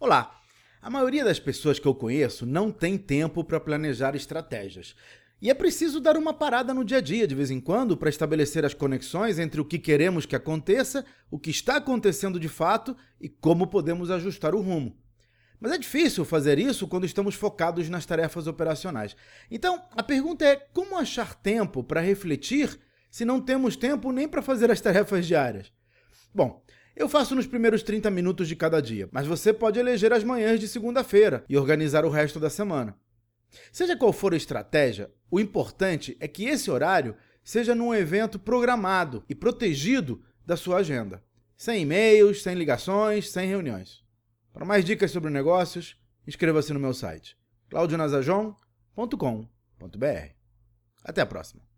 Olá! A maioria das pessoas que eu conheço não tem tempo para planejar estratégias. E é preciso dar uma parada no dia a dia de vez em quando para estabelecer as conexões entre o que queremos que aconteça, o que está acontecendo de fato e como podemos ajustar o rumo. Mas é difícil fazer isso quando estamos focados nas tarefas operacionais. Então, a pergunta é como achar tempo para refletir se não temos tempo nem para fazer as tarefas diárias? Bom, eu faço nos primeiros 30 minutos de cada dia, mas você pode eleger as manhãs de segunda-feira e organizar o resto da semana. Seja qual for a estratégia, o importante é que esse horário seja num evento programado e protegido da sua agenda. Sem e-mails, sem ligações, sem reuniões. Para mais dicas sobre negócios, inscreva-se no meu site claudionazajon.com.br. Até a próxima!